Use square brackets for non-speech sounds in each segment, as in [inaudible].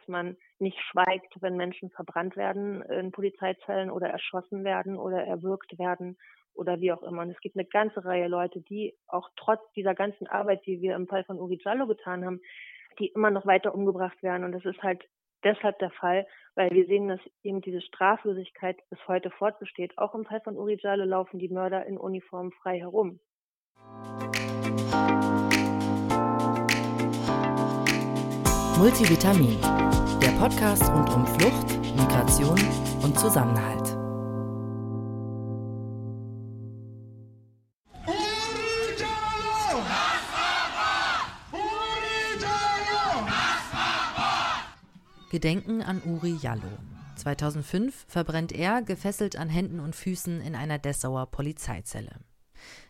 dass man nicht schweigt, wenn Menschen verbrannt werden in Polizeizellen oder erschossen werden oder erwürgt werden oder wie auch immer. Und es gibt eine ganze Reihe Leute, die auch trotz dieser ganzen Arbeit, die wir im Fall von Uri Jallo getan haben, die immer noch weiter umgebracht werden. Und das ist halt deshalb der Fall, weil wir sehen, dass eben diese Straflosigkeit bis heute fortbesteht. Auch im Fall von Uri Jallo laufen die Mörder in Uniform frei herum. Multivitamin, der Podcast rund um Flucht, Migration und Zusammenhalt. Gedenken an Uri Jallo. 2005 verbrennt er, gefesselt an Händen und Füßen, in einer Dessauer Polizeizelle.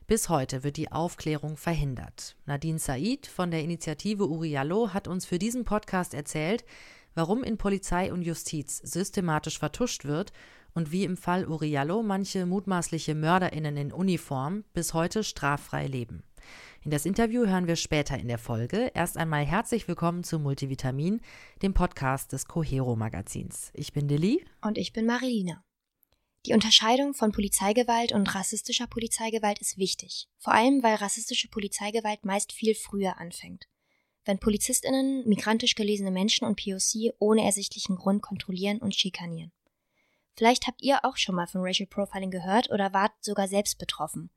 Bis heute wird die Aufklärung verhindert. Nadine Said von der Initiative Uriallo hat uns für diesen Podcast erzählt, warum in Polizei und Justiz systematisch vertuscht wird und wie im Fall Uriallo manche mutmaßliche Mörderinnen in Uniform bis heute straffrei leben. In das Interview hören wir später in der Folge. Erst einmal herzlich willkommen zu Multivitamin, dem Podcast des Cohero Magazins. Ich bin Lilly. Und ich bin Marilina. Die Unterscheidung von Polizeigewalt und rassistischer Polizeigewalt ist wichtig, vor allem weil rassistische Polizeigewalt meist viel früher anfängt. Wenn Polizistinnen migrantisch gelesene Menschen und POC ohne ersichtlichen Grund kontrollieren und schikanieren. Vielleicht habt ihr auch schon mal von Racial Profiling gehört oder wart sogar selbst betroffen.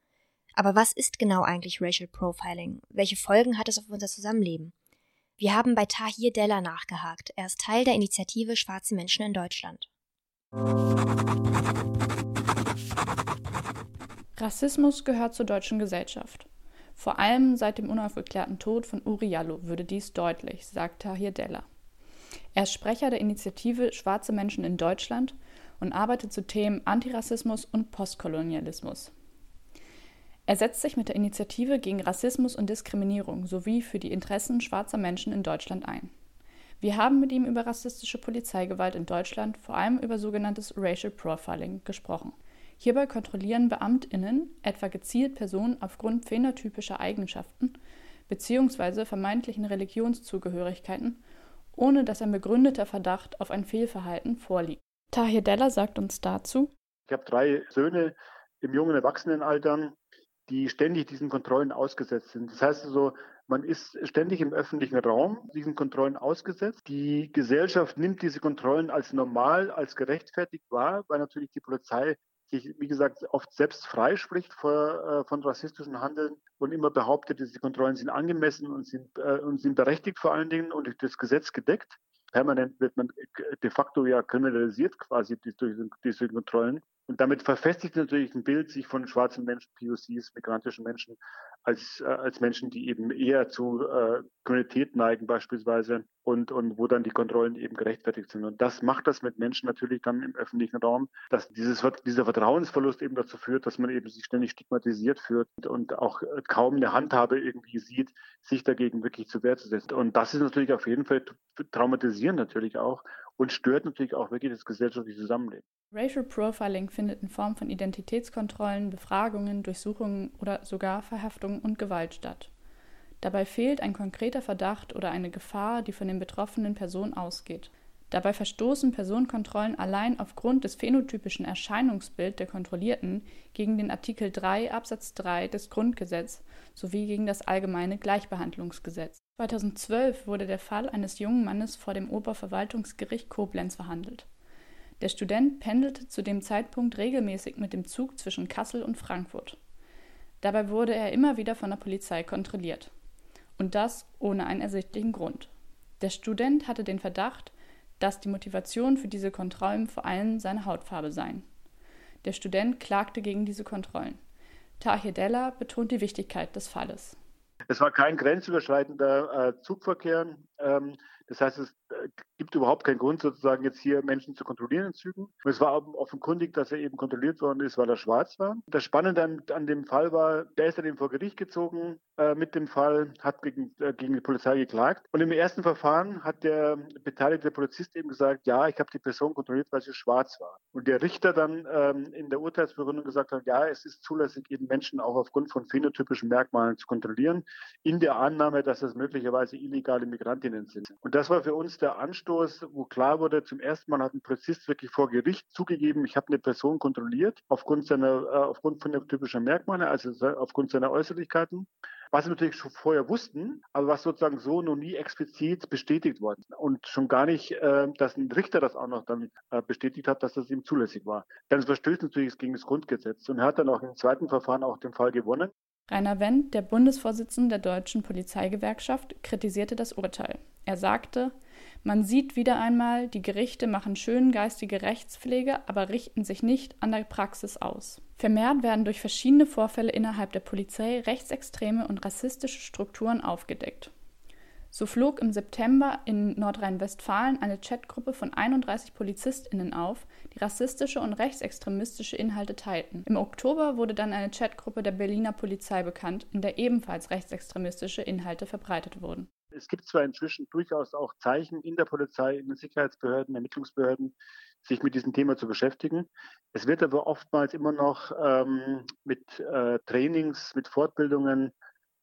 Aber was ist genau eigentlich Racial Profiling? Welche Folgen hat es auf unser Zusammenleben? Wir haben bei Tahir Della nachgehakt. Er ist Teil der Initiative Schwarze Menschen in Deutschland. Rassismus gehört zur deutschen Gesellschaft. Vor allem seit dem unaufgeklärten Tod von Uri Jallo würde dies deutlich, sagt Tahir Della. Er ist Sprecher der Initiative Schwarze Menschen in Deutschland und arbeitet zu Themen Antirassismus und Postkolonialismus. Er setzt sich mit der Initiative gegen Rassismus und Diskriminierung sowie für die Interessen schwarzer Menschen in Deutschland ein. Wir haben mit ihm über rassistische Polizeigewalt in Deutschland, vor allem über sogenanntes Racial Profiling, gesprochen. Hierbei kontrollieren Beamtinnen etwa gezielt Personen aufgrund phänotypischer Eigenschaften bzw. vermeintlichen Religionszugehörigkeiten, ohne dass ein begründeter Verdacht auf ein Fehlverhalten vorliegt. Tahir Della sagt uns dazu: Ich habe drei Söhne im jungen Erwachsenenalter, die ständig diesen Kontrollen ausgesetzt sind. Das heißt also, man ist ständig im öffentlichen Raum diesen Kontrollen ausgesetzt. Die Gesellschaft nimmt diese Kontrollen als normal, als gerechtfertigt wahr, weil natürlich die Polizei sich, wie gesagt, oft selbst freispricht vor, äh, von rassistischen Handeln und immer behauptet, diese Kontrollen sind angemessen und sind, äh, und sind berechtigt vor allen Dingen und durch das Gesetz gedeckt. Permanent wird man de facto ja kriminalisiert quasi durch diese Kontrollen. Und damit verfestigt natürlich ein Bild sich von schwarzen Menschen, POCs, migrantischen Menschen, als, äh, als Menschen, die eben eher zu äh, Kriminalität neigen beispielsweise und, und wo dann die Kontrollen eben gerechtfertigt sind. Und das macht das mit Menschen natürlich dann im öffentlichen Raum, dass dieses, dieser Vertrauensverlust eben dazu führt, dass man eben sich ständig stigmatisiert führt und auch äh, kaum eine Handhabe irgendwie sieht, sich dagegen wirklich zu Wehr zu setzen. Und das ist natürlich auf jeden Fall traumatisierend natürlich auch und stört natürlich auch wirklich das gesellschaftliche Zusammenleben. Racial Profiling findet in Form von Identitätskontrollen, Befragungen, Durchsuchungen oder sogar Verhaftungen und Gewalt statt. Dabei fehlt ein konkreter Verdacht oder eine Gefahr, die von den betroffenen Personen ausgeht. Dabei verstoßen Personenkontrollen allein aufgrund des phänotypischen Erscheinungsbilds der Kontrollierten gegen den Artikel 3 Absatz 3 des Grundgesetzes sowie gegen das allgemeine Gleichbehandlungsgesetz. 2012 wurde der Fall eines jungen Mannes vor dem Oberverwaltungsgericht Koblenz verhandelt. Der Student pendelte zu dem Zeitpunkt regelmäßig mit dem Zug zwischen Kassel und Frankfurt. Dabei wurde er immer wieder von der Polizei kontrolliert. Und das ohne einen ersichtlichen Grund. Der Student hatte den Verdacht, dass die Motivation für diese Kontrollen vor allem seine Hautfarbe seien. Der Student klagte gegen diese Kontrollen. Tahir Della betont die Wichtigkeit des Falles. Es war kein grenzüberschreitender äh, Zugverkehr. Ähm, das heißt, es gibt überhaupt keinen Grund, sozusagen jetzt hier Menschen zu kontrollieren in Zügen. Und es war offenkundig, dass er eben kontrolliert worden ist, weil er schwarz war. Das Spannende an, dem Fall war, der ist dann eben vor Gericht gezogen äh, mit dem Fall, hat gegen, äh, gegen die Polizei geklagt. Und im ersten Verfahren hat der beteiligte Polizist eben gesagt, ja, ich habe die Person kontrolliert, weil sie schwarz war. Und der Richter dann ähm, in der Urteilsbegründung gesagt hat, ja, es ist zulässig, eben Menschen auch aufgrund von phänotypischen Merkmalen zu kontrollieren, in der Annahme, dass es möglicherweise illegale Migrantinnen sind. Und das war für uns der Anstoß, wo klar wurde, zum ersten Mal hat ein Polizist wirklich vor Gericht zugegeben, ich habe eine Person kontrolliert aufgrund seiner, äh, aufgrund von der typischen Merkmale, also aufgrund seiner Äußerlichkeiten was wir natürlich schon vorher wussten, aber was sozusagen so noch nie explizit bestätigt worden. Und schon gar nicht, äh, dass ein Richter das auch noch dann äh, bestätigt hat, dass das ihm zulässig war. Denn es verstößt natürlich gegen das Grundgesetz. Und hat dann auch im zweiten Verfahren auch den Fall gewonnen. Rainer Wendt, der Bundesvorsitzende der Deutschen Polizeigewerkschaft, kritisierte das Urteil. Er sagte, man sieht wieder einmal, die Gerichte machen schön geistige Rechtspflege, aber richten sich nicht an der Praxis aus. Vermehrt werden durch verschiedene Vorfälle innerhalb der Polizei rechtsextreme und rassistische Strukturen aufgedeckt. So flog im September in Nordrhein-Westfalen eine Chatgruppe von 31 PolizistInnen auf, die rassistische und rechtsextremistische Inhalte teilten. Im Oktober wurde dann eine Chatgruppe der Berliner Polizei bekannt, in der ebenfalls rechtsextremistische Inhalte verbreitet wurden. Es gibt zwar inzwischen durchaus auch Zeichen in der Polizei, in den Sicherheitsbehörden, Ermittlungsbehörden, sich mit diesem Thema zu beschäftigen. Es wird aber oftmals immer noch ähm, mit äh, Trainings, mit Fortbildungen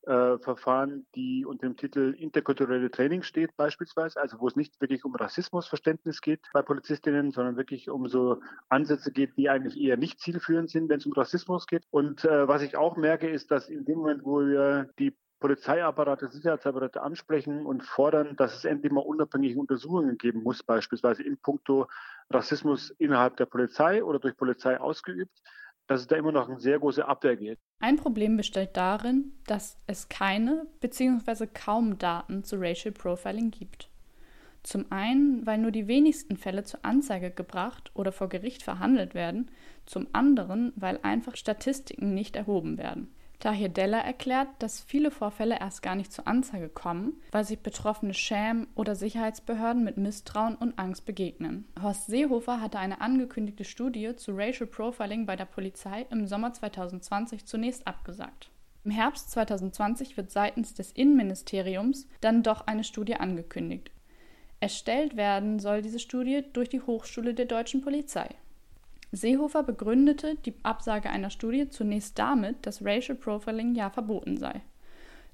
äh, verfahren, die unter dem Titel interkulturelle Training steht beispielsweise, also wo es nicht wirklich um Rassismusverständnis geht bei Polizistinnen, sondern wirklich um so Ansätze geht, die eigentlich eher nicht zielführend sind, wenn es um Rassismus geht. Und äh, was ich auch merke, ist, dass in dem Moment, wo wir die Polizeiapparate, Sicherheitsapparate ansprechen und fordern, dass es endlich mal unabhängige Untersuchungen geben muss, beispielsweise in puncto Rassismus innerhalb der Polizei oder durch Polizei ausgeübt, dass es da immer noch eine sehr große Abwehr geht. Ein Problem besteht darin, dass es keine bzw. kaum Daten zu Racial Profiling gibt. Zum einen, weil nur die wenigsten Fälle zur Anzeige gebracht oder vor Gericht verhandelt werden, zum anderen, weil einfach Statistiken nicht erhoben werden. Tahir Della erklärt, dass viele Vorfälle erst gar nicht zur Anzeige kommen, weil sich Betroffene schämen oder Sicherheitsbehörden mit Misstrauen und Angst begegnen. Horst Seehofer hatte eine angekündigte Studie zu Racial Profiling bei der Polizei im Sommer 2020 zunächst abgesagt. Im Herbst 2020 wird seitens des Innenministeriums dann doch eine Studie angekündigt. Erstellt werden soll diese Studie durch die Hochschule der deutschen Polizei. Seehofer begründete die Absage einer Studie zunächst damit, dass Racial Profiling ja verboten sei.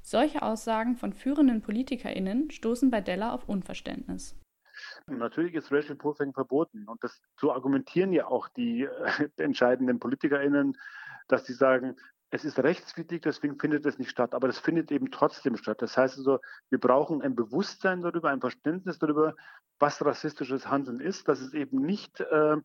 Solche Aussagen von führenden PolitikerInnen stoßen bei Della auf Unverständnis. Natürlich ist Racial Profiling verboten und das so argumentieren ja auch die äh, entscheidenden PolitikerInnen, dass sie sagen, es ist rechtswidrig, deswegen findet es nicht statt, aber es findet eben trotzdem statt. Das heißt also, wir brauchen ein Bewusstsein darüber, ein Verständnis darüber, was rassistisches Handeln ist, dass es eben nicht äh,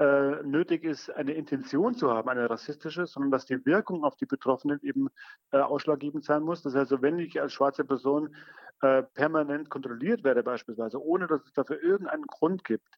äh, nötig ist, eine Intention zu haben, eine rassistische, sondern dass die Wirkung auf die Betroffenen eben äh, ausschlaggebend sein muss. Das heißt, wenn ich als schwarze Person äh, permanent kontrolliert werde beispielsweise, ohne dass es dafür irgendeinen Grund gibt,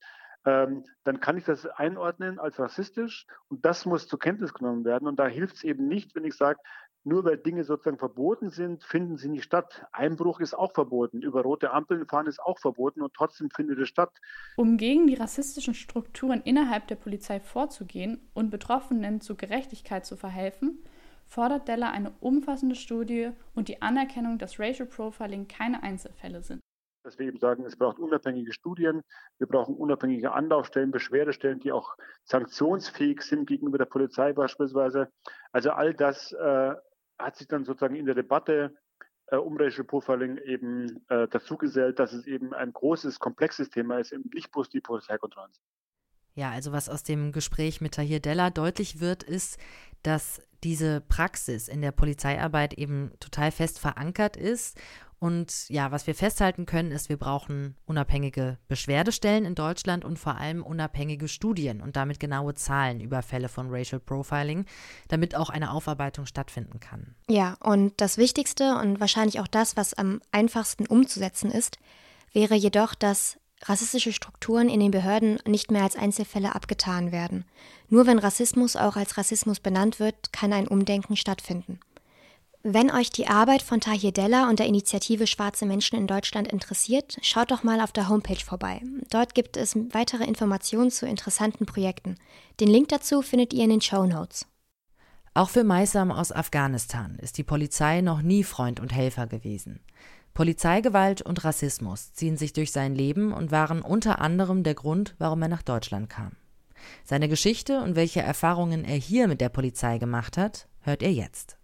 ähm, dann kann ich das einordnen als rassistisch und das muss zur Kenntnis genommen werden. Und da hilft es eben nicht, wenn ich sage, nur weil Dinge sozusagen verboten sind, finden sie nicht statt. Einbruch ist auch verboten. Über rote Ampeln fahren ist auch verboten und trotzdem findet es statt. Um gegen die rassistischen Strukturen innerhalb der Polizei vorzugehen und Betroffenen zu Gerechtigkeit zu verhelfen, fordert Della eine umfassende Studie und die Anerkennung, dass Racial Profiling keine Einzelfälle sind dass wir eben sagen, es braucht unabhängige Studien, wir brauchen unabhängige Anlaufstellen, Beschwerdestellen, die auch sanktionsfähig sind gegenüber der Polizei beispielsweise. Also all das äh, hat sich dann sozusagen in der Debatte äh, um Racial Profiling eben äh, dazugesellt, dass es eben ein großes, komplexes Thema ist, eben nicht bloß die Polizeikontrollen. Ja, also was aus dem Gespräch mit Tahir Della deutlich wird, ist, dass diese Praxis in der Polizeiarbeit eben total fest verankert ist und ja, was wir festhalten können, ist, wir brauchen unabhängige Beschwerdestellen in Deutschland und vor allem unabhängige Studien und damit genaue Zahlen über Fälle von Racial Profiling, damit auch eine Aufarbeitung stattfinden kann. Ja, und das Wichtigste und wahrscheinlich auch das, was am einfachsten umzusetzen ist, wäre jedoch, dass rassistische Strukturen in den Behörden nicht mehr als Einzelfälle abgetan werden. Nur wenn Rassismus auch als Rassismus benannt wird, kann ein Umdenken stattfinden. Wenn euch die Arbeit von Tahir Della und der Initiative Schwarze Menschen in Deutschland interessiert, schaut doch mal auf der Homepage vorbei. Dort gibt es weitere Informationen zu interessanten Projekten. Den Link dazu findet ihr in den Show Notes. Auch für Maisam aus Afghanistan ist die Polizei noch nie Freund und Helfer gewesen. Polizeigewalt und Rassismus ziehen sich durch sein Leben und waren unter anderem der Grund, warum er nach Deutschland kam. Seine Geschichte und welche Erfahrungen er hier mit der Polizei gemacht hat, hört ihr jetzt.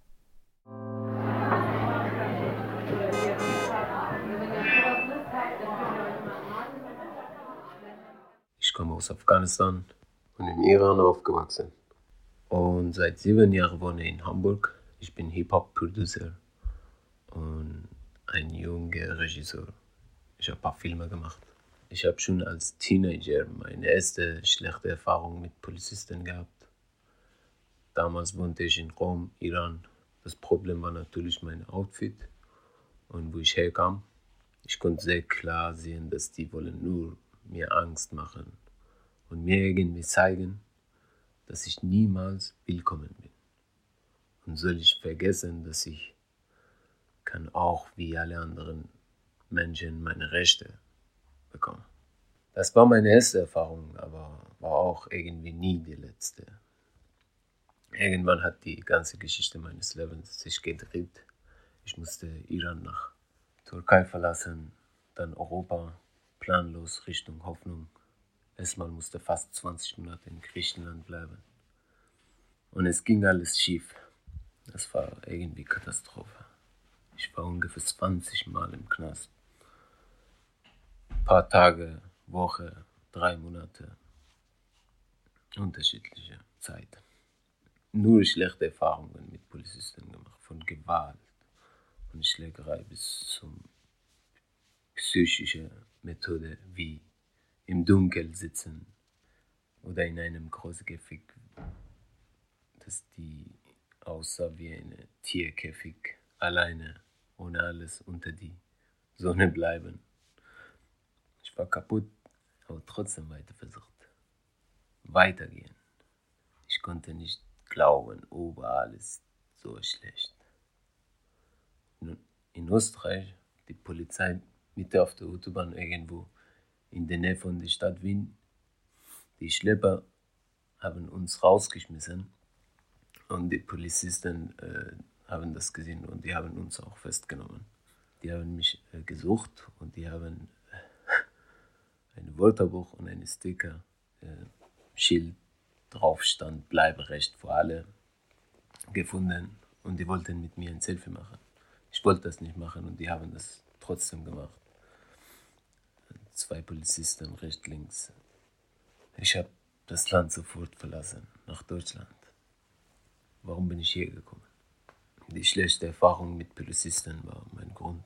Komme aus Afghanistan und im Iran aufgewachsen. Und seit sieben Jahren wohne ich in Hamburg. Ich bin Hip-Hop-Producer und ein junger Regisseur. Ich habe ein paar Filme gemacht. Ich habe schon als Teenager meine erste schlechte Erfahrung mit Polizisten gehabt. Damals wohnte ich in Rom, Iran. Das Problem war natürlich mein Outfit und wo ich herkam. Ich konnte sehr klar sehen, dass die wollen nur mir Angst machen und mir irgendwie zeigen, dass ich niemals willkommen bin. Und soll ich vergessen, dass ich kann auch wie alle anderen Menschen meine Rechte bekommen. Das war meine erste Erfahrung, aber war auch irgendwie nie die letzte. Irgendwann hat die ganze Geschichte meines Lebens sich gedreht. Ich musste Iran nach Türkei verlassen, dann Europa, planlos Richtung Hoffnung. Erstmal musste fast 20 Monate in Griechenland bleiben. Und es ging alles schief. Das war irgendwie Katastrophe. Ich war ungefähr 20 Mal im Knast. Ein paar Tage, Woche, drei Monate. Unterschiedliche Zeit. Nur schlechte Erfahrungen mit Polizisten gemacht, von Gewalt, von Schlägerei bis zum psychische Methode wie im Dunkeln sitzen oder in einem Großkäfig, das die aussah wie ein Tierkäfig, alleine, ohne alles unter die Sonne bleiben. Ich war kaputt, aber trotzdem weiter versucht. Weitergehen. Ich konnte nicht glauben, überall ist so schlecht. In Österreich, die Polizei Mitte auf der Autobahn irgendwo in der Nähe von der Stadt Wien. Die Schlepper haben uns rausgeschmissen und die Polizisten äh, haben das gesehen und die haben uns auch festgenommen. Die haben mich äh, gesucht und die haben äh, [laughs] ein Wörterbuch und ein Sticker, äh, Schild drauf stand, bleibe recht für alle, gefunden und die wollten mit mir ein Selfie machen. Ich wollte das nicht machen und die haben das trotzdem gemacht zwei Polizisten rechts, links. Ich habe das Land sofort verlassen, nach Deutschland. Warum bin ich hier gekommen? Die schlechte Erfahrung mit Polizisten war mein Grund.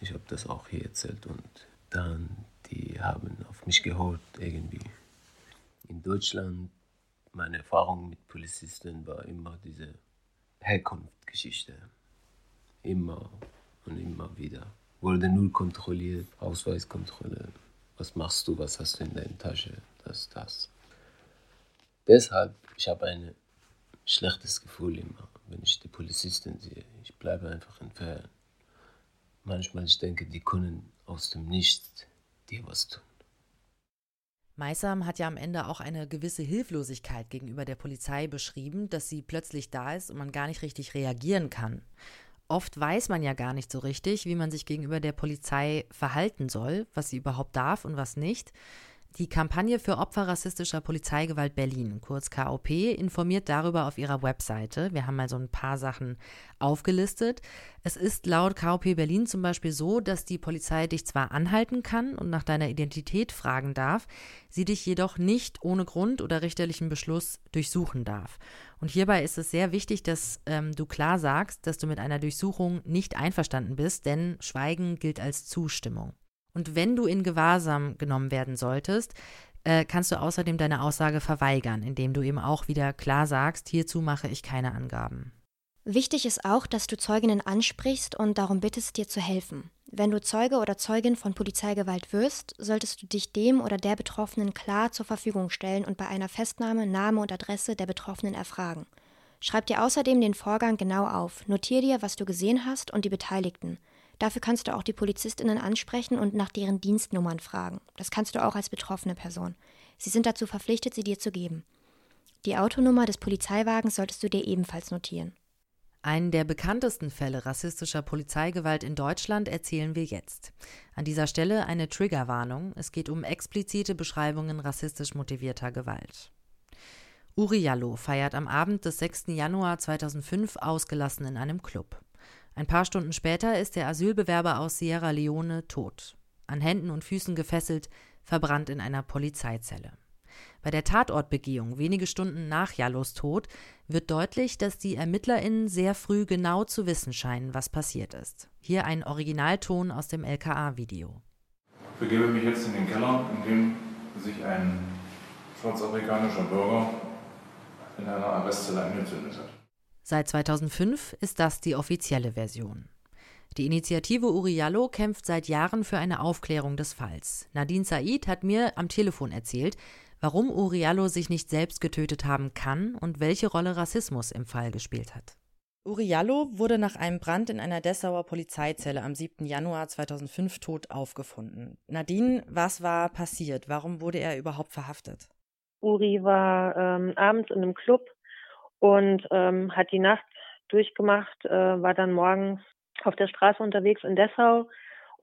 Ich habe das auch hier erzählt und dann, die haben auf mich gehört irgendwie. In Deutschland, meine Erfahrung mit Polizisten war immer diese Herkunftsgeschichte. Immer und immer wieder. Wurde null kontrolliert, Ausweiskontrolle, was machst du, was hast du in deiner Tasche, das, das. Deshalb, ich habe ein schlechtes Gefühl immer, wenn ich die Polizisten sehe. Ich bleibe einfach entfernt. Manchmal ich denke, die können aus dem Nichts dir was tun. Meisam hat ja am Ende auch eine gewisse Hilflosigkeit gegenüber der Polizei beschrieben, dass sie plötzlich da ist und man gar nicht richtig reagieren kann. Oft weiß man ja gar nicht so richtig, wie man sich gegenüber der Polizei verhalten soll, was sie überhaupt darf und was nicht. Die Kampagne für Opfer rassistischer Polizeigewalt Berlin, kurz KOP, informiert darüber auf ihrer Webseite. Wir haben mal so ein paar Sachen aufgelistet. Es ist laut KOP Berlin zum Beispiel so, dass die Polizei dich zwar anhalten kann und nach deiner Identität fragen darf, sie dich jedoch nicht ohne Grund oder richterlichen Beschluss durchsuchen darf. Und hierbei ist es sehr wichtig, dass ähm, du klar sagst, dass du mit einer Durchsuchung nicht einverstanden bist, denn Schweigen gilt als Zustimmung. Und wenn du in Gewahrsam genommen werden solltest, äh, kannst du außerdem deine Aussage verweigern, indem du eben auch wieder klar sagst, hierzu mache ich keine Angaben. Wichtig ist auch, dass du Zeuginnen ansprichst und darum bittest, dir zu helfen. Wenn du Zeuge oder Zeugin von Polizeigewalt wirst, solltest du dich dem oder der Betroffenen klar zur Verfügung stellen und bei einer Festnahme Name und Adresse der Betroffenen erfragen. Schreib dir außerdem den Vorgang genau auf, notier dir, was du gesehen hast und die Beteiligten. Dafür kannst du auch die Polizistinnen ansprechen und nach deren Dienstnummern fragen. Das kannst du auch als betroffene Person. Sie sind dazu verpflichtet, sie dir zu geben. Die Autonummer des Polizeiwagens solltest du dir ebenfalls notieren. Einen der bekanntesten Fälle rassistischer Polizeigewalt in Deutschland erzählen wir jetzt. An dieser Stelle eine Triggerwarnung. Es geht um explizite Beschreibungen rassistisch motivierter Gewalt. Uri Jallo feiert am Abend des 6. Januar 2005 ausgelassen in einem Club. Ein paar Stunden später ist der Asylbewerber aus Sierra Leone tot, an Händen und Füßen gefesselt, verbrannt in einer Polizeizelle. Bei der Tatortbegehung wenige Stunden nach Jallos Tod wird deutlich, dass die ErmittlerInnen sehr früh genau zu wissen scheinen, was passiert ist. Hier ein Originalton aus dem LKA-Video. Ich begebe mich jetzt in den Keller, in dem sich ein schwarzafrikanischer Bürger in einer Arrestzelle angezündet hat. Seit 2005 ist das die offizielle Version. Die Initiative Uriallo kämpft seit Jahren für eine Aufklärung des Falls. Nadine Said hat mir am Telefon erzählt, warum Uriallo sich nicht selbst getötet haben kann und welche Rolle Rassismus im Fall gespielt hat. Uriallo wurde nach einem Brand in einer Dessauer Polizeizelle am 7. Januar 2005 tot aufgefunden. Nadine, was war passiert? Warum wurde er überhaupt verhaftet? Uri war ähm, abends in einem Club und ähm, hat die Nacht durchgemacht, äh, war dann morgens auf der Straße unterwegs in Dessau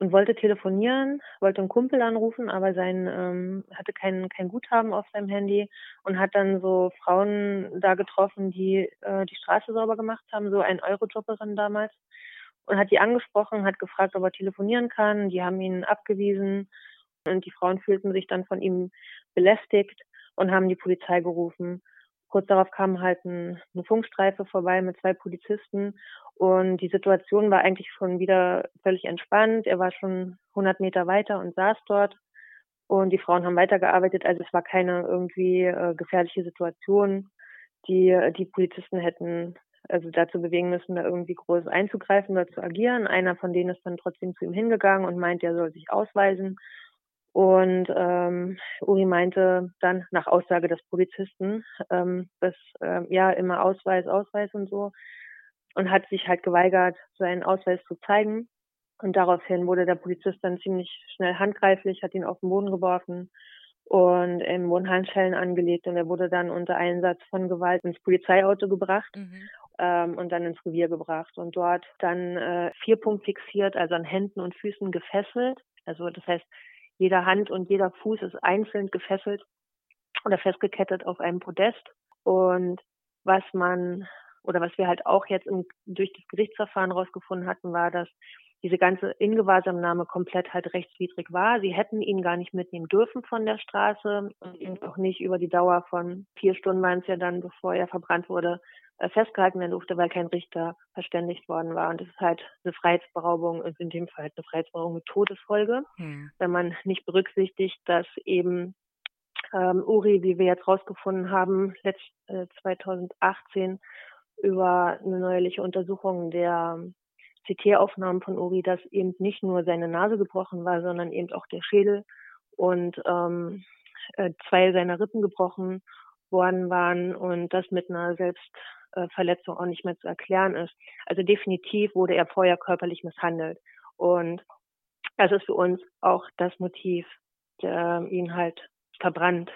und wollte telefonieren, wollte einen Kumpel anrufen, aber sein ähm, hatte kein, kein Guthaben auf seinem Handy und hat dann so Frauen da getroffen, die äh, die Straße sauber gemacht haben, so ein Eurojobberin damals und hat die angesprochen, hat gefragt, ob er telefonieren kann. Die haben ihn abgewiesen und die Frauen fühlten sich dann von ihm belästigt und haben die Polizei gerufen. Kurz darauf kam halt ein, eine Funkstreife vorbei mit zwei Polizisten und die Situation war eigentlich schon wieder völlig entspannt. Er war schon 100 Meter weiter und saß dort und die Frauen haben weitergearbeitet. Also es war keine irgendwie äh, gefährliche Situation, die die Polizisten hätten also dazu bewegen müssen, da irgendwie groß einzugreifen oder zu agieren. Einer von denen ist dann trotzdem zu ihm hingegangen und meint, er soll sich ausweisen. Und ähm, Uri meinte dann nach Aussage des Polizisten, ähm, dass äh, ja immer Ausweis, Ausweis und so und hat sich halt geweigert, seinen Ausweis zu zeigen. Und daraufhin wurde der Polizist dann ziemlich schnell handgreiflich, hat ihn auf den Boden geworfen und im Wohnhandschellen angelegt und er wurde dann unter Einsatz von Gewalt ins Polizeiauto gebracht mhm. ähm, und dann ins Revier gebracht und dort dann äh, Punkt fixiert, also an Händen und Füßen gefesselt. Also das heißt, jeder Hand und jeder Fuß ist einzeln gefesselt oder festgekettet auf einem Podest. Und was man oder was wir halt auch jetzt im, durch das Gerichtsverfahren rausgefunden hatten, war, dass diese ganze Ingewahrsamnahme komplett halt rechtswidrig war. Sie hätten ihn gar nicht mitnehmen dürfen von der Straße und ihn auch nicht über die Dauer von vier Stunden waren es ja dann, bevor er verbrannt wurde, äh, festgehalten werden durfte, weil kein Richter verständigt worden war. Und das ist halt eine Freiheitsberaubung, und in dem Fall halt eine Freiheitsberaubung mit Todesfolge, hm. wenn man nicht berücksichtigt, dass eben ähm, Uri, wie wir jetzt rausgefunden haben, letzt, äh, 2018 über eine neuerliche Untersuchung der CT-Aufnahmen von Uri, dass eben nicht nur seine Nase gebrochen war, sondern eben auch der Schädel und ähm, äh, zwei seiner Rippen gebrochen worden waren und das mit einer Selbstverletzung auch nicht mehr zu erklären ist. Also definitiv wurde er vorher körperlich misshandelt. Und das ist für uns auch das Motiv, der ihn halt verbrannt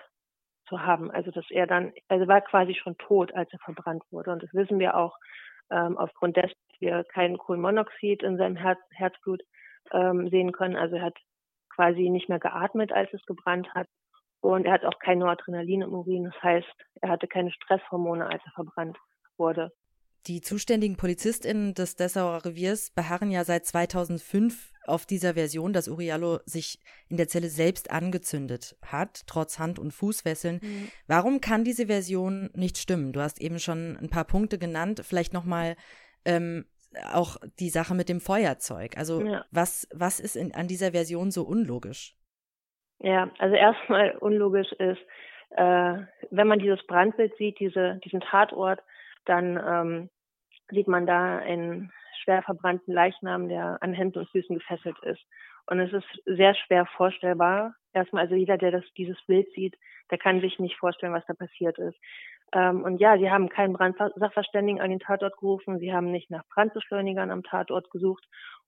zu haben. Also dass er dann, also war quasi schon tot, als er verbrannt wurde. Und das wissen wir auch ähm, aufgrund dessen, wir kein Kohlenmonoxid in seinem Herz, Herzblut ähm, sehen können. Also er hat quasi nicht mehr geatmet, als es gebrannt hat. Und er hat auch kein Noradrenalin im Urin. Das heißt, er hatte keine Stresshormone, als er verbrannt wurde. Die zuständigen PolizistInnen des Dessauer Reviers beharren ja seit 2005 auf dieser Version, dass Uriallo sich in der Zelle selbst angezündet hat, trotz Hand- und Fußfesseln. Mhm. Warum kann diese Version nicht stimmen? Du hast eben schon ein paar Punkte genannt. Vielleicht nochmal ähm, auch die Sache mit dem Feuerzeug. Also ja. was, was ist in, an dieser Version so unlogisch? Ja, also erstmal unlogisch ist, äh, wenn man dieses Brandbild sieht, diese, diesen Tatort, dann ähm, sieht man da einen schwer verbrannten Leichnam, der an Händen und Füßen gefesselt ist. Und es ist sehr schwer vorstellbar. Erstmal, also jeder, der das, dieses Bild sieht, der kann sich nicht vorstellen, was da passiert ist. Ähm, und ja, sie haben keinen Brandsachverständigen an den Tatort gerufen, sie haben nicht nach Brandbeschleunigern am Tatort gesucht.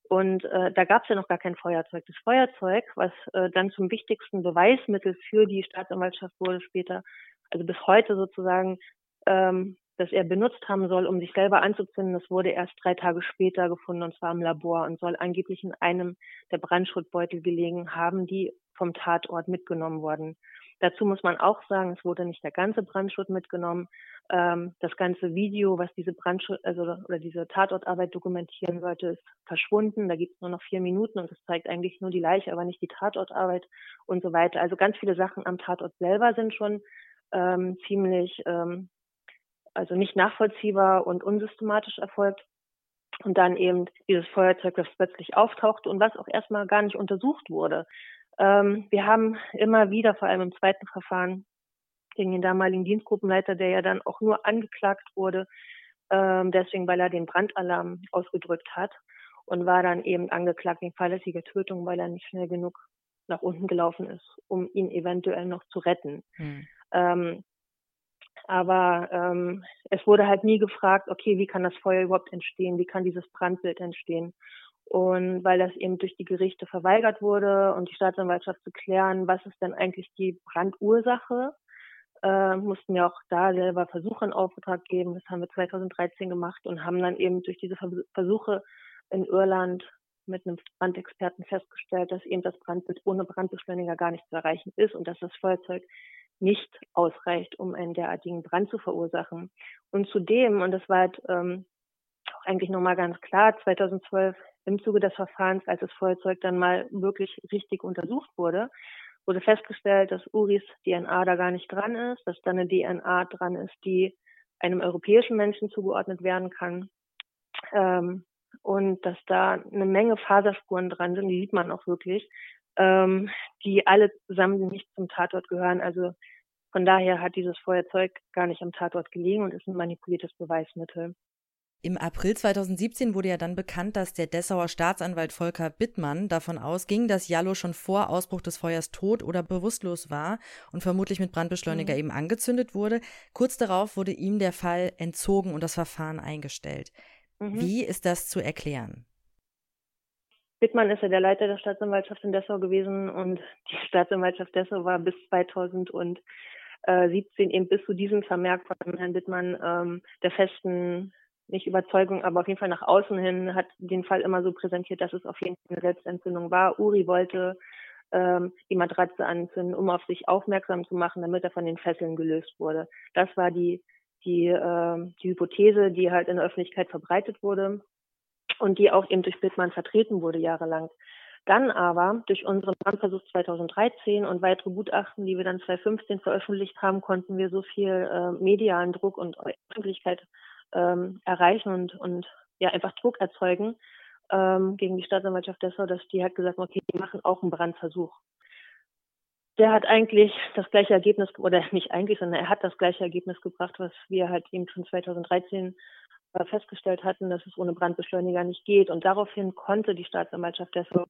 Und äh, da gab es ja noch gar kein Feuerzeug. Das Feuerzeug, was äh, dann zum wichtigsten Beweismittel für die Staatsanwaltschaft wurde später, also bis heute sozusagen, ähm, das er benutzt haben soll, um sich selber anzuzünden, das wurde erst drei Tage später gefunden, und zwar im Labor und soll angeblich in einem der Brandschutzbeutel gelegen haben, die vom Tatort mitgenommen wurden. Dazu muss man auch sagen, es wurde nicht der ganze Brandschutt mitgenommen. Ähm, das ganze Video, was diese Brandschutz, also oder diese Tatortarbeit dokumentieren sollte, ist verschwunden. Da gibt es nur noch vier Minuten und es zeigt eigentlich nur die Leiche, aber nicht die Tatortarbeit und so weiter. Also ganz viele Sachen am Tatort selber sind schon ähm, ziemlich, ähm, also nicht nachvollziehbar und unsystematisch erfolgt. Und dann eben dieses Feuerzeug, das plötzlich auftauchte und was auch erstmal gar nicht untersucht wurde. Ähm, wir haben immer wieder, vor allem im zweiten Verfahren, gegen den damaligen Dienstgruppenleiter, der ja dann auch nur angeklagt wurde, ähm, deswegen, weil er den Brandalarm ausgedrückt hat und war dann eben angeklagt wegen fahrlässiger Tötung, weil er nicht schnell genug nach unten gelaufen ist, um ihn eventuell noch zu retten. Hm. Ähm, aber ähm, es wurde halt nie gefragt, okay, wie kann das Feuer überhaupt entstehen? Wie kann dieses Brandbild entstehen? Und weil das eben durch die Gerichte verweigert wurde und die Staatsanwaltschaft zu klären, was ist denn eigentlich die Brandursache, äh, mussten wir auch da selber Versuche in Auftrag geben. Das haben wir 2013 gemacht und haben dann eben durch diese Versuche in Irland mit einem Brandexperten festgestellt, dass eben das Brandbild ohne Brandbeschleuniger gar nicht zu erreichen ist und dass das Feuerzeug nicht ausreicht, um einen derartigen Brand zu verursachen. Und zudem, und das war halt ähm, auch eigentlich nochmal ganz klar, 2012 im Zuge des Verfahrens, als das Feuerzeug dann mal wirklich richtig untersucht wurde, wurde festgestellt, dass Uris DNA da gar nicht dran ist, dass da eine DNA dran ist, die einem europäischen Menschen zugeordnet werden kann. Ähm, und dass da eine Menge Faserspuren dran sind, die sieht man auch wirklich, ähm, die alle zusammen nicht zum Tatort gehören. Also von daher hat dieses Feuerzeug gar nicht am Tatort gelegen und ist ein manipuliertes Beweismittel. Im April 2017 wurde ja dann bekannt, dass der Dessauer Staatsanwalt Volker Bittmann davon ausging, dass Jallo schon vor Ausbruch des Feuers tot oder bewusstlos war und vermutlich mit Brandbeschleuniger mhm. eben angezündet wurde. Kurz darauf wurde ihm der Fall entzogen und das Verfahren eingestellt. Mhm. Wie ist das zu erklären? Bittmann ist ja der Leiter der Staatsanwaltschaft in Dessau gewesen und die [laughs] Staatsanwaltschaft Dessau war bis 2017 eben bis zu diesem Vermerk von Herrn Bittmann ähm, der festen nicht Überzeugung, aber auf jeden Fall nach außen hin hat den Fall immer so präsentiert, dass es auf jeden Fall eine Selbstentzündung war. Uri wollte ähm, die Matratze anzünden, um auf sich aufmerksam zu machen, damit er von den Fesseln gelöst wurde. Das war die die, äh, die Hypothese, die halt in der Öffentlichkeit verbreitet wurde und die auch eben durch Bittmann vertreten wurde jahrelang. Dann aber durch unseren Brandversuch 2013 und weitere Gutachten, die wir dann 2015 veröffentlicht haben, konnten wir so viel äh, medialen Druck und Öffentlichkeit ähm, erreichen und, und ja einfach Druck erzeugen ähm, gegen die Staatsanwaltschaft Dessau, dass die hat gesagt, okay, die machen auch einen Brandversuch der hat eigentlich das gleiche Ergebnis, oder nicht eigentlich, sondern er hat das gleiche Ergebnis gebracht, was wir halt eben schon 2013 äh, festgestellt hatten, dass es ohne Brandbeschleuniger nicht geht. Und daraufhin konnte die Staatsanwaltschaft deshalb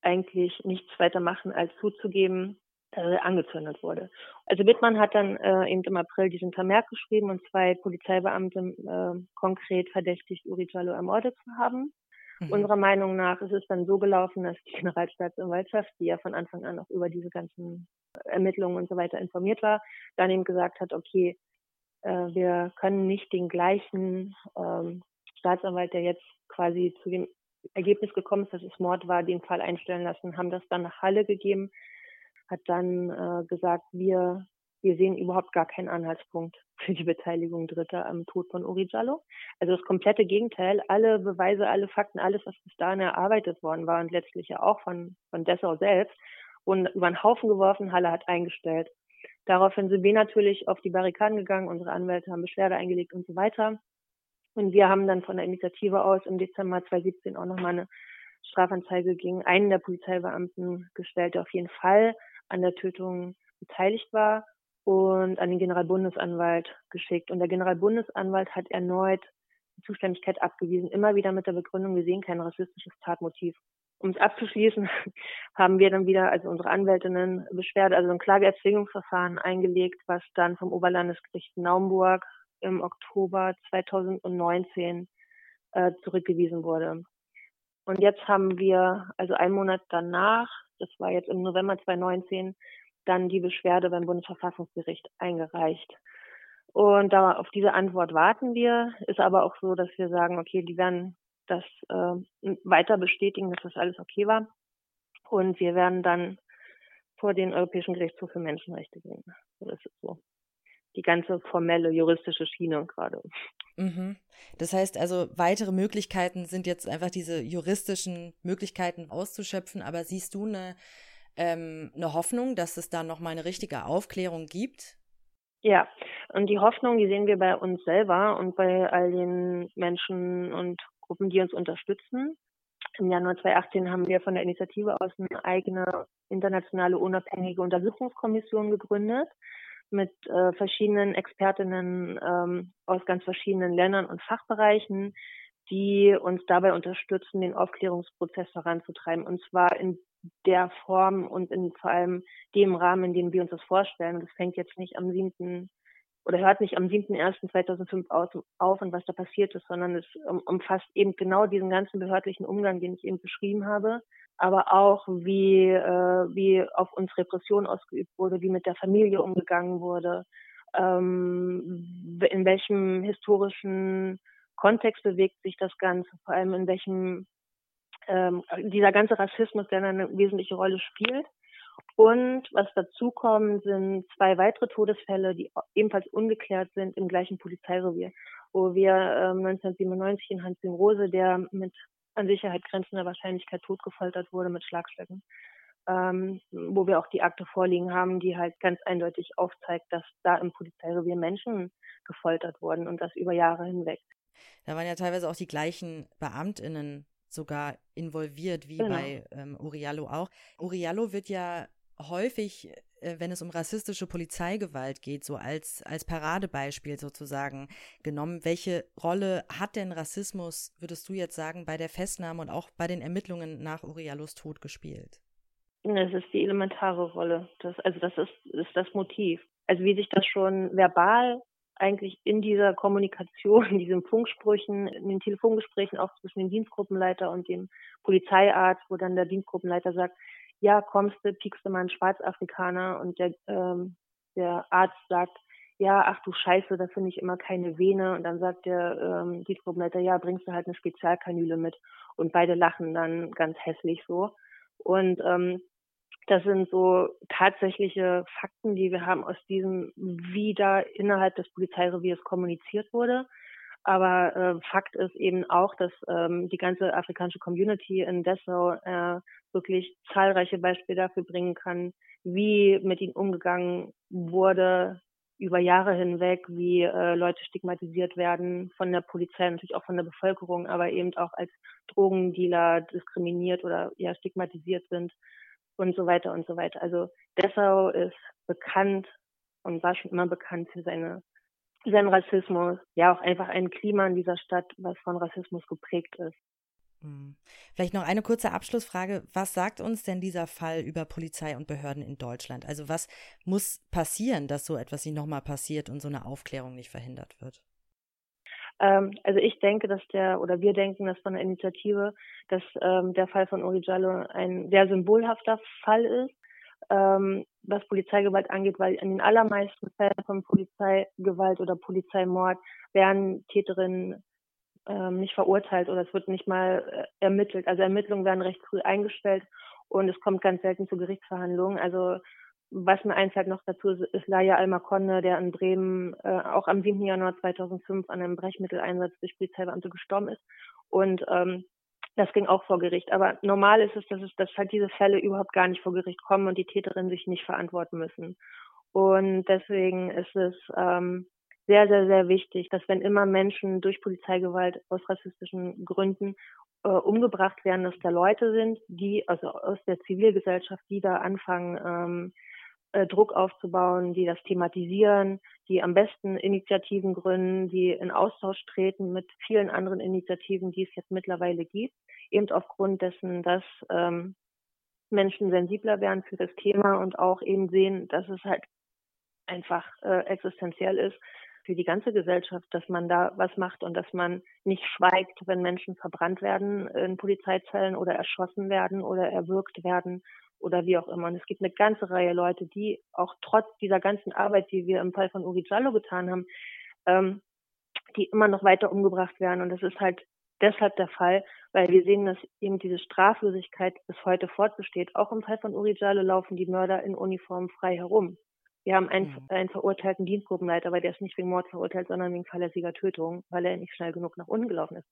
eigentlich nichts weiter machen, als zuzugeben, er angezündet wurde. Also Wittmann hat dann äh, eben im April diesen Vermerk geschrieben und zwei Polizeibeamte äh, konkret verdächtigt, Uri Jallo ermordet zu haben. Mhm. Unserer Meinung nach ist es dann so gelaufen, dass die Generalstaatsanwaltschaft, die ja von Anfang an auch über diese ganzen Ermittlungen und so weiter informiert war, dann eben gesagt hat, okay, äh, wir können nicht den gleichen ähm, Staatsanwalt, der jetzt quasi zu dem Ergebnis gekommen ist, dass es Mord war, den Fall einstellen lassen, haben das dann nach Halle gegeben, hat dann äh, gesagt, wir wir sehen überhaupt gar keinen Anhaltspunkt [laughs] für die Beteiligung Dritter am Tod von Uri Jallo. Also das komplette Gegenteil. Alle Beweise, alle Fakten, alles, was bis dahin erarbeitet worden war und letztlich ja auch von, von Dessau selbst, wurden über einen Haufen geworfen. Halle hat eingestellt. Daraufhin sind wir natürlich auf die Barrikaden gegangen. Unsere Anwälte haben Beschwerde eingelegt und so weiter. Und wir haben dann von der Initiative aus im Dezember 2017 auch nochmal eine Strafanzeige gegen einen der Polizeibeamten gestellt, der auf jeden Fall an der Tötung beteiligt war und an den Generalbundesanwalt geschickt. Und der Generalbundesanwalt hat erneut die Zuständigkeit abgewiesen, immer wieder mit der Begründung, wir sehen kein rassistisches Tatmotiv. Um es abzuschließen, [laughs] haben wir dann wieder, also unsere Anwältinnen, Beschwerde, also ein Klageerzwingungsverfahren eingelegt, was dann vom Oberlandesgericht Naumburg im Oktober 2019 äh, zurückgewiesen wurde. Und jetzt haben wir, also einen Monat danach, das war jetzt im November 2019, dann die Beschwerde beim Bundesverfassungsgericht eingereicht. Und da auf diese Antwort warten wir. Ist aber auch so, dass wir sagen, okay, die werden das äh, weiter bestätigen, dass das alles okay war. Und wir werden dann vor den Europäischen Gerichtshof für Menschenrechte gehen. Das ist so die ganze formelle juristische Schiene gerade. Mhm. Das heißt also, weitere Möglichkeiten sind jetzt einfach diese juristischen Möglichkeiten auszuschöpfen. Aber siehst du eine ähm, eine Hoffnung, dass es da nochmal eine richtige Aufklärung gibt? Ja, und die Hoffnung, die sehen wir bei uns selber und bei all den Menschen und Gruppen, die uns unterstützen. Im Januar 2018 haben wir von der Initiative aus eine eigene internationale unabhängige Untersuchungskommission gegründet mit äh, verschiedenen Expertinnen ähm, aus ganz verschiedenen Ländern und Fachbereichen, die uns dabei unterstützen, den Aufklärungsprozess voranzutreiben. Und zwar in der Form und in vor allem dem Rahmen, in dem wir uns das vorstellen. das fängt jetzt nicht am 7. oder hört nicht am 7.1.2005 auf und was da passiert ist, sondern es umfasst eben genau diesen ganzen behördlichen Umgang, den ich eben beschrieben habe, aber auch wie, äh, wie auf uns Repression ausgeübt wurde, wie mit der Familie umgegangen wurde, ähm, in welchem historischen Kontext bewegt sich das Ganze, vor allem in welchem ähm, dieser ganze Rassismus, der eine wesentliche Rolle spielt. Und was dazu kommen, sind zwei weitere Todesfälle, die ebenfalls ungeklärt sind im gleichen Polizeirevier, wo wir ähm, 1997 in Hans Rose, der mit an Sicherheit grenzender Wahrscheinlichkeit totgefoltert wurde mit Schlagstöcken, ähm, wo wir auch die Akte vorliegen haben, die halt ganz eindeutig aufzeigt, dass da im Polizeirevier Menschen gefoltert wurden und das über Jahre hinweg. Da waren ja teilweise auch die gleichen BeamtInnen sogar involviert, wie genau. bei ähm, Uriallo auch. Uriallo wird ja häufig, wenn es um rassistische Polizeigewalt geht, so als, als Paradebeispiel sozusagen genommen. Welche Rolle hat denn Rassismus, würdest du jetzt sagen, bei der Festnahme und auch bei den Ermittlungen nach Uriallos Tod gespielt? Es ist die elementare Rolle. Das, also das ist, ist das Motiv. Also wie sich das schon verbal eigentlich in dieser Kommunikation, in diesen Funksprüchen, in den Telefongesprächen auch zwischen dem Dienstgruppenleiter und dem Polizeiarzt, wo dann der Dienstgruppenleiter sagt, ja, kommst du, piekst du mal einen Schwarzafrikaner und der, ähm, der Arzt sagt, ja, ach du Scheiße, da finde ich immer keine Vene. Und dann sagt der ähm, Dienstgruppenleiter, ja, bringst du halt eine Spezialkanüle mit. Und beide lachen dann ganz hässlich so. Und ähm, das sind so tatsächliche Fakten, die wir haben aus diesem, wie da innerhalb des Polizeireviers kommuniziert wurde. Aber äh, Fakt ist eben auch, dass ähm, die ganze afrikanische Community in Dessau äh, wirklich zahlreiche Beispiele dafür bringen kann, wie mit ihnen umgegangen wurde über Jahre hinweg, wie äh, Leute stigmatisiert werden von der Polizei, natürlich auch von der Bevölkerung, aber eben auch als Drogendealer diskriminiert oder ja stigmatisiert sind und so weiter und so weiter. Also Dessau ist bekannt und war schon immer bekannt für seine seinen Rassismus, ja auch einfach ein Klima in dieser Stadt, was von Rassismus geprägt ist. Hm. Vielleicht noch eine kurze Abschlussfrage. Was sagt uns denn dieser Fall über Polizei und Behörden in Deutschland? Also was muss passieren, dass so etwas nicht nochmal passiert und so eine Aufklärung nicht verhindert wird? Ähm, also ich denke, dass der, oder wir denken, dass von der Initiative, dass ähm, der Fall von Uri Jallo ein sehr symbolhafter Fall ist, ähm, was Polizeigewalt angeht, weil in den allermeisten Fällen von Polizeigewalt oder Polizeimord werden Täterinnen ähm, nicht verurteilt oder es wird nicht mal äh, ermittelt. Also Ermittlungen werden recht früh eingestellt und es kommt ganz selten zu Gerichtsverhandlungen. Also was mir einfällt noch dazu ist, ist Laia Almaconde, der in Bremen äh, auch am 7. Januar 2005 an einem Brechmitteleinsatz durch Polizeibeamte gestorben ist. Und ähm, das ging auch vor Gericht. Aber normal ist es, dass, es, dass halt diese Fälle überhaupt gar nicht vor Gericht kommen und die Täterinnen sich nicht verantworten müssen. Und deswegen ist es ähm, sehr, sehr, sehr wichtig, dass wenn immer Menschen durch Polizeigewalt aus rassistischen Gründen äh, umgebracht werden, dass da Leute sind, die, also aus der Zivilgesellschaft, die da anfangen, ähm, äh, Druck aufzubauen, die das thematisieren, die am besten Initiativen gründen, die in Austausch treten mit vielen anderen Initiativen, die es jetzt mittlerweile gibt, eben aufgrund dessen, dass ähm, Menschen sensibler werden für das Thema und auch eben sehen, dass es halt einfach äh, existenziell ist für die ganze Gesellschaft, dass man da was macht und dass man nicht schweigt, wenn Menschen verbrannt werden in Polizeizellen oder erschossen werden oder erwürgt werden oder wie auch immer. Und es gibt eine ganze Reihe Leute, die auch trotz dieser ganzen Arbeit, die wir im Fall von Uri Jallo getan haben, ähm, die immer noch weiter umgebracht werden. Und das ist halt deshalb der Fall, weil wir sehen, dass eben diese Straflosigkeit bis heute fortbesteht. Auch im Fall von Uri Jallo laufen die Mörder in Uniform frei herum. Wir haben einen, mhm. einen verurteilten Dienstgruppenleiter, aber der ist nicht wegen Mord verurteilt, sondern wegen fahrlässiger Tötung, weil er nicht schnell genug nach unten gelaufen ist.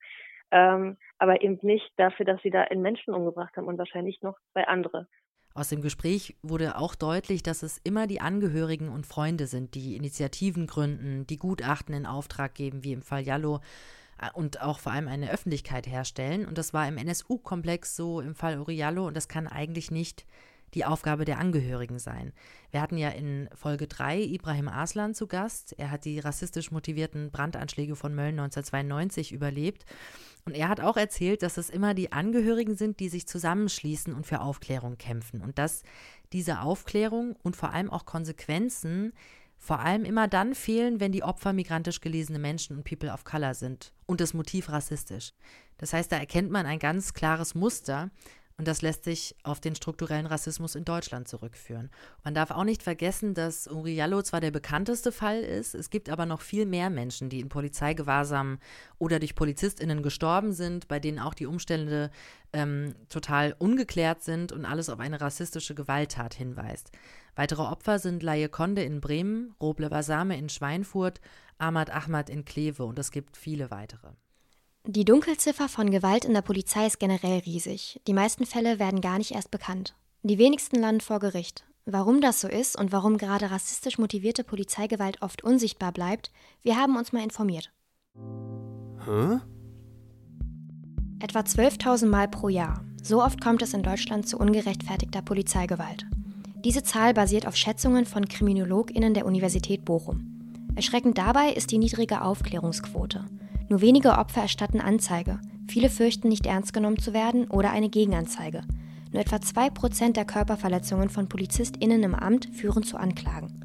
Ähm, aber eben nicht dafür, dass sie da einen Menschen umgebracht haben und wahrscheinlich noch zwei andere. Aus dem Gespräch wurde auch deutlich, dass es immer die Angehörigen und Freunde sind, die Initiativen gründen, die Gutachten in Auftrag geben, wie im Fall Jallo, äh, und auch vor allem eine Öffentlichkeit herstellen. Und das war im NSU-Komplex so im Fall Uriallo und das kann eigentlich nicht die Aufgabe der Angehörigen sein. Wir hatten ja in Folge 3 Ibrahim Aslan zu Gast. Er hat die rassistisch motivierten Brandanschläge von Mölln 1992 überlebt. Und er hat auch erzählt, dass es immer die Angehörigen sind, die sich zusammenschließen und für Aufklärung kämpfen. Und dass diese Aufklärung und vor allem auch Konsequenzen vor allem immer dann fehlen, wenn die Opfer migrantisch gelesene Menschen und People of Color sind und das Motiv rassistisch. Das heißt, da erkennt man ein ganz klares Muster, und das lässt sich auf den strukturellen Rassismus in Deutschland zurückführen. Man darf auch nicht vergessen, dass Uriallo zwar der bekannteste Fall ist, es gibt aber noch viel mehr Menschen, die in Polizeigewahrsam oder durch PolizistInnen gestorben sind, bei denen auch die Umstände ähm, total ungeklärt sind und alles auf eine rassistische Gewalttat hinweist. Weitere Opfer sind Laie Konde in Bremen, Roble Basame in Schweinfurt, Ahmad Ahmad in Kleve und es gibt viele weitere. Die Dunkelziffer von Gewalt in der Polizei ist generell riesig. Die meisten Fälle werden gar nicht erst bekannt. Die wenigsten landen vor Gericht. Warum das so ist und warum gerade rassistisch motivierte Polizeigewalt oft unsichtbar bleibt, wir haben uns mal informiert. Hä? Etwa 12.000 Mal pro Jahr. So oft kommt es in Deutschland zu ungerechtfertigter Polizeigewalt. Diese Zahl basiert auf Schätzungen von KriminologInnen der Universität Bochum. Erschreckend dabei ist die niedrige Aufklärungsquote. Nur wenige Opfer erstatten Anzeige. Viele fürchten, nicht ernst genommen zu werden oder eine Gegenanzeige. Nur etwa 2% der Körperverletzungen von PolizistInnen im Amt führen zu Anklagen.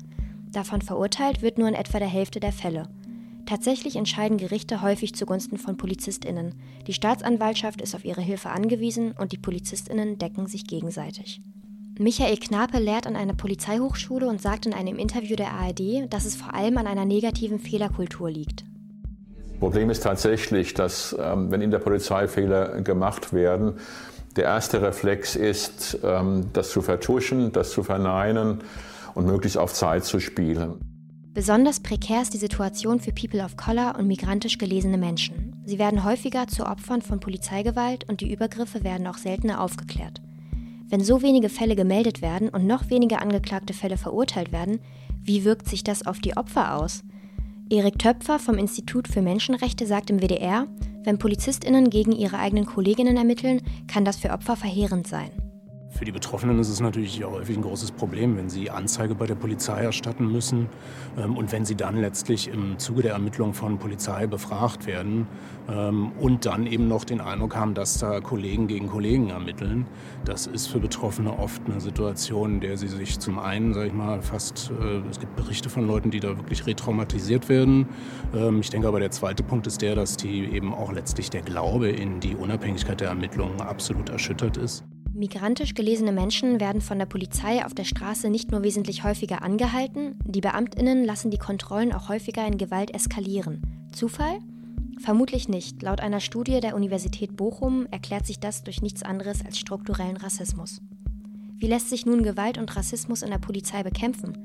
Davon verurteilt wird nur in etwa der Hälfte der Fälle. Tatsächlich entscheiden Gerichte häufig zugunsten von PolizistInnen. Die Staatsanwaltschaft ist auf ihre Hilfe angewiesen und die PolizistInnen decken sich gegenseitig. Michael Knape lehrt an einer Polizeihochschule und sagt in einem Interview der ARD, dass es vor allem an einer negativen Fehlerkultur liegt. Problem ist tatsächlich, dass ähm, wenn in der Polizei Fehler gemacht werden, der erste Reflex ist, ähm, das zu vertuschen, das zu verneinen und möglichst auf Zeit zu spielen. Besonders prekär ist die Situation für People of Color und migrantisch gelesene Menschen. Sie werden häufiger zu Opfern von Polizeigewalt und die Übergriffe werden auch seltener aufgeklärt. Wenn so wenige Fälle gemeldet werden und noch weniger angeklagte Fälle verurteilt werden, wie wirkt sich das auf die Opfer aus? Erik Töpfer vom Institut für Menschenrechte sagt im WDR, wenn Polizistinnen gegen ihre eigenen Kolleginnen ermitteln, kann das für Opfer verheerend sein. Für die Betroffenen ist es natürlich häufig ein großes Problem, wenn sie Anzeige bei der Polizei erstatten müssen ähm, und wenn sie dann letztlich im Zuge der Ermittlung von Polizei befragt werden ähm, und dann eben noch den Eindruck haben, dass da Kollegen gegen Kollegen ermitteln. Das ist für Betroffene oft eine Situation, in der sie sich zum einen, sage ich mal, fast, äh, es gibt Berichte von Leuten, die da wirklich retraumatisiert werden. Ähm, ich denke aber, der zweite Punkt ist der, dass die eben auch letztlich der Glaube in die Unabhängigkeit der Ermittlungen absolut erschüttert ist. Migrantisch gelesene Menschen werden von der Polizei auf der Straße nicht nur wesentlich häufiger angehalten, die Beamtinnen lassen die Kontrollen auch häufiger in Gewalt eskalieren. Zufall? Vermutlich nicht. Laut einer Studie der Universität Bochum erklärt sich das durch nichts anderes als strukturellen Rassismus. Wie lässt sich nun Gewalt und Rassismus in der Polizei bekämpfen?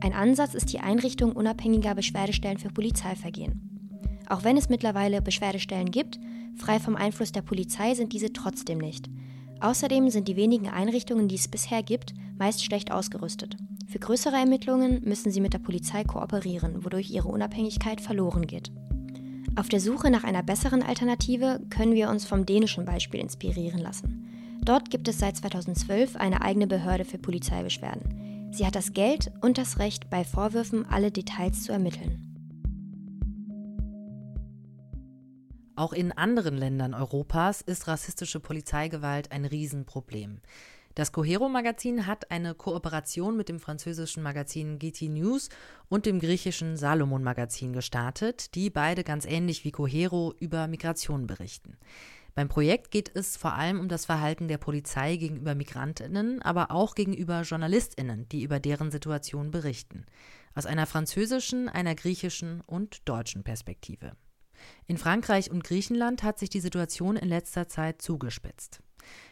Ein Ansatz ist die Einrichtung unabhängiger Beschwerdestellen für Polizeivergehen. Auch wenn es mittlerweile Beschwerdestellen gibt, frei vom Einfluss der Polizei sind diese trotzdem nicht. Außerdem sind die wenigen Einrichtungen, die es bisher gibt, meist schlecht ausgerüstet. Für größere Ermittlungen müssen sie mit der Polizei kooperieren, wodurch ihre Unabhängigkeit verloren geht. Auf der Suche nach einer besseren Alternative können wir uns vom dänischen Beispiel inspirieren lassen. Dort gibt es seit 2012 eine eigene Behörde für Polizeibeschwerden. Sie hat das Geld und das Recht, bei Vorwürfen alle Details zu ermitteln. Auch in anderen Ländern Europas ist rassistische Polizeigewalt ein Riesenproblem. Das Cohero-Magazin hat eine Kooperation mit dem französischen Magazin GT News und dem griechischen Salomon-Magazin gestartet, die beide ganz ähnlich wie Cohero über Migration berichten. Beim Projekt geht es vor allem um das Verhalten der Polizei gegenüber Migrantinnen, aber auch gegenüber Journalistinnen, die über deren Situation berichten. Aus einer französischen, einer griechischen und deutschen Perspektive. In Frankreich und Griechenland hat sich die Situation in letzter Zeit zugespitzt.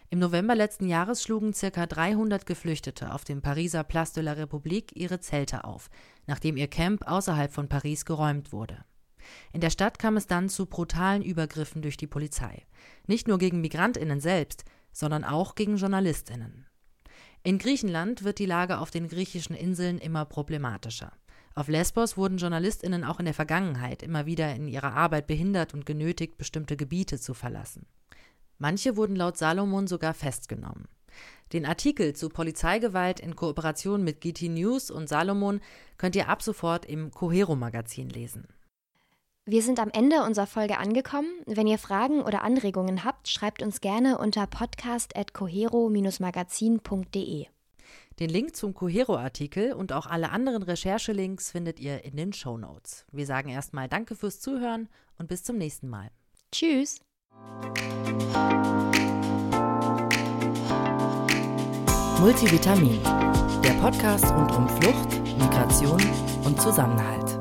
Im November letzten Jahres schlugen ca. 300 Geflüchtete auf dem Pariser Place de la République ihre Zelte auf, nachdem ihr Camp außerhalb von Paris geräumt wurde. In der Stadt kam es dann zu brutalen Übergriffen durch die Polizei. Nicht nur gegen Migrantinnen selbst, sondern auch gegen Journalistinnen. In Griechenland wird die Lage auf den griechischen Inseln immer problematischer. Auf Lesbos wurden Journalistinnen auch in der Vergangenheit immer wieder in ihrer Arbeit behindert und genötigt, bestimmte Gebiete zu verlassen. Manche wurden laut Salomon sogar festgenommen. Den Artikel zu Polizeigewalt in Kooperation mit GT News und Salomon könnt ihr ab sofort im Cohero Magazin lesen. Wir sind am Ende unserer Folge angekommen. Wenn ihr Fragen oder Anregungen habt, schreibt uns gerne unter podcast.cohero-magazin.de. Den Link zum Cohero-Artikel und auch alle anderen Recherchelinks findet ihr in den Show Notes. Wir sagen erstmal Danke fürs Zuhören und bis zum nächsten Mal. Tschüss. Multivitamin, der Podcast rund um Flucht, Migration und Zusammenhalt.